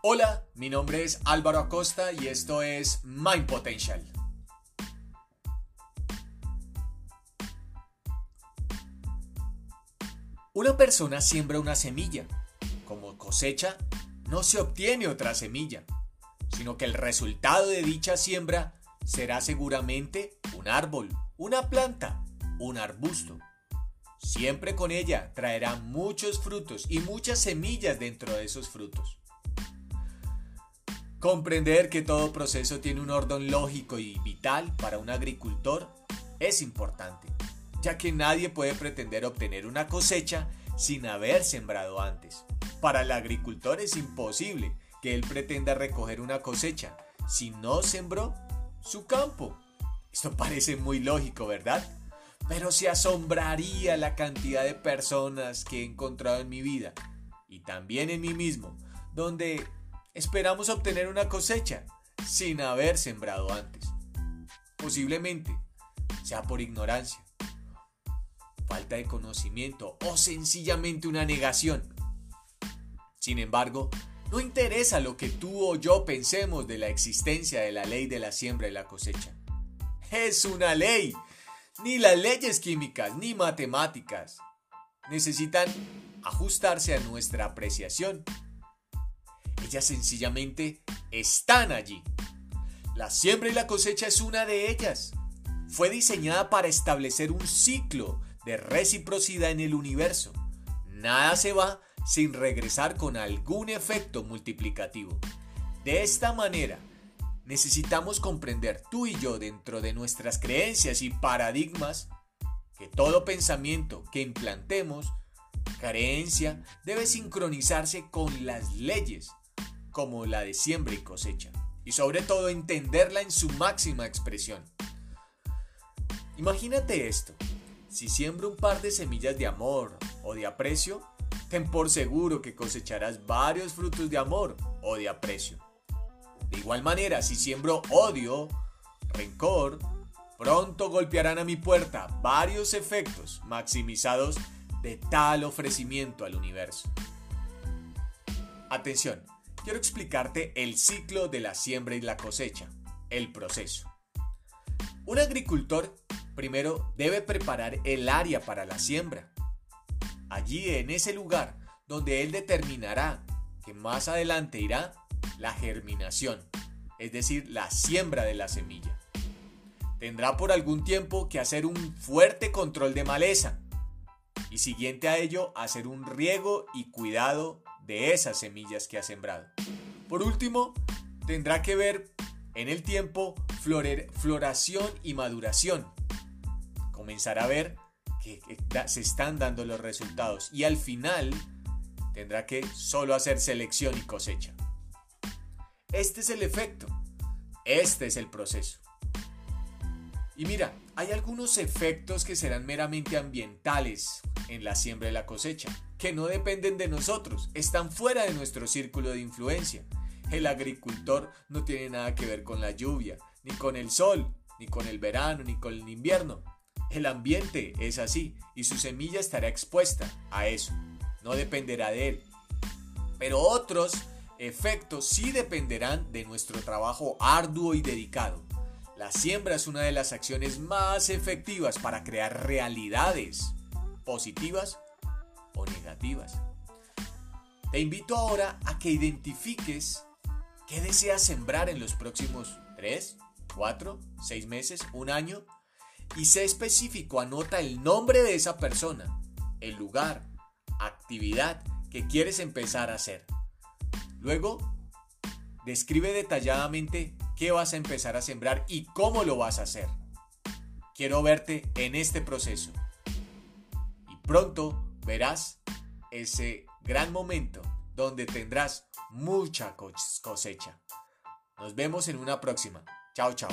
Hola, mi nombre es Álvaro Acosta y esto es Mind Potential. Una persona siembra una semilla. Como cosecha, no se obtiene otra semilla, sino que el resultado de dicha siembra será seguramente un árbol, una planta, un arbusto. Siempre con ella traerá muchos frutos y muchas semillas dentro de esos frutos. Comprender que todo proceso tiene un orden lógico y vital para un agricultor es importante, ya que nadie puede pretender obtener una cosecha sin haber sembrado antes. Para el agricultor es imposible que él pretenda recoger una cosecha si no sembró su campo. Esto parece muy lógico, ¿verdad? Pero se asombraría la cantidad de personas que he encontrado en mi vida y también en mí mismo, donde esperamos obtener una cosecha sin haber sembrado antes. Posiblemente sea por ignorancia, falta de conocimiento o sencillamente una negación. Sin embargo, no interesa lo que tú o yo pensemos de la existencia de la ley de la siembra y la cosecha. Es una ley. Ni las leyes químicas ni matemáticas necesitan ajustarse a nuestra apreciación ellas sencillamente están allí. La siembra y la cosecha es una de ellas. Fue diseñada para establecer un ciclo de reciprocidad en el universo. Nada se va sin regresar con algún efecto multiplicativo. De esta manera, necesitamos comprender tú y yo dentro de nuestras creencias y paradigmas que todo pensamiento que implantemos, creencia, debe sincronizarse con las leyes como la de siembra y cosecha, y sobre todo entenderla en su máxima expresión. Imagínate esto, si siembro un par de semillas de amor o de aprecio, ten por seguro que cosecharás varios frutos de amor o de aprecio. De igual manera, si siembro odio, rencor, pronto golpearán a mi puerta varios efectos maximizados de tal ofrecimiento al universo. Atención, quiero explicarte el ciclo de la siembra y la cosecha, el proceso. Un agricultor primero debe preparar el área para la siembra. Allí en ese lugar donde él determinará que más adelante irá la germinación, es decir, la siembra de la semilla. Tendrá por algún tiempo que hacer un fuerte control de maleza y siguiente a ello hacer un riego y cuidado de esas semillas que ha sembrado. Por último, tendrá que ver en el tiempo floración y maduración. Comenzará a ver que se están dando los resultados y al final tendrá que solo hacer selección y cosecha. Este es el efecto, este es el proceso. Y mira, hay algunos efectos que serán meramente ambientales en la siembra y la cosecha que no dependen de nosotros, están fuera de nuestro círculo de influencia. El agricultor no tiene nada que ver con la lluvia, ni con el sol, ni con el verano, ni con el invierno. El ambiente es así y su semilla estará expuesta a eso. No dependerá de él. Pero otros efectos sí dependerán de nuestro trabajo arduo y dedicado. La siembra es una de las acciones más efectivas para crear realidades positivas Te invito ahora a que identifiques qué deseas sembrar en los próximos 3, 4, 6 meses, un año y sé específico, anota el nombre de esa persona, el lugar, actividad que quieres empezar a hacer. Luego, describe detalladamente qué vas a empezar a sembrar y cómo lo vas a hacer. Quiero verte en este proceso. Y pronto verás ese gran momento donde tendrás mucha cosecha. Nos vemos en una próxima. Chao, chao.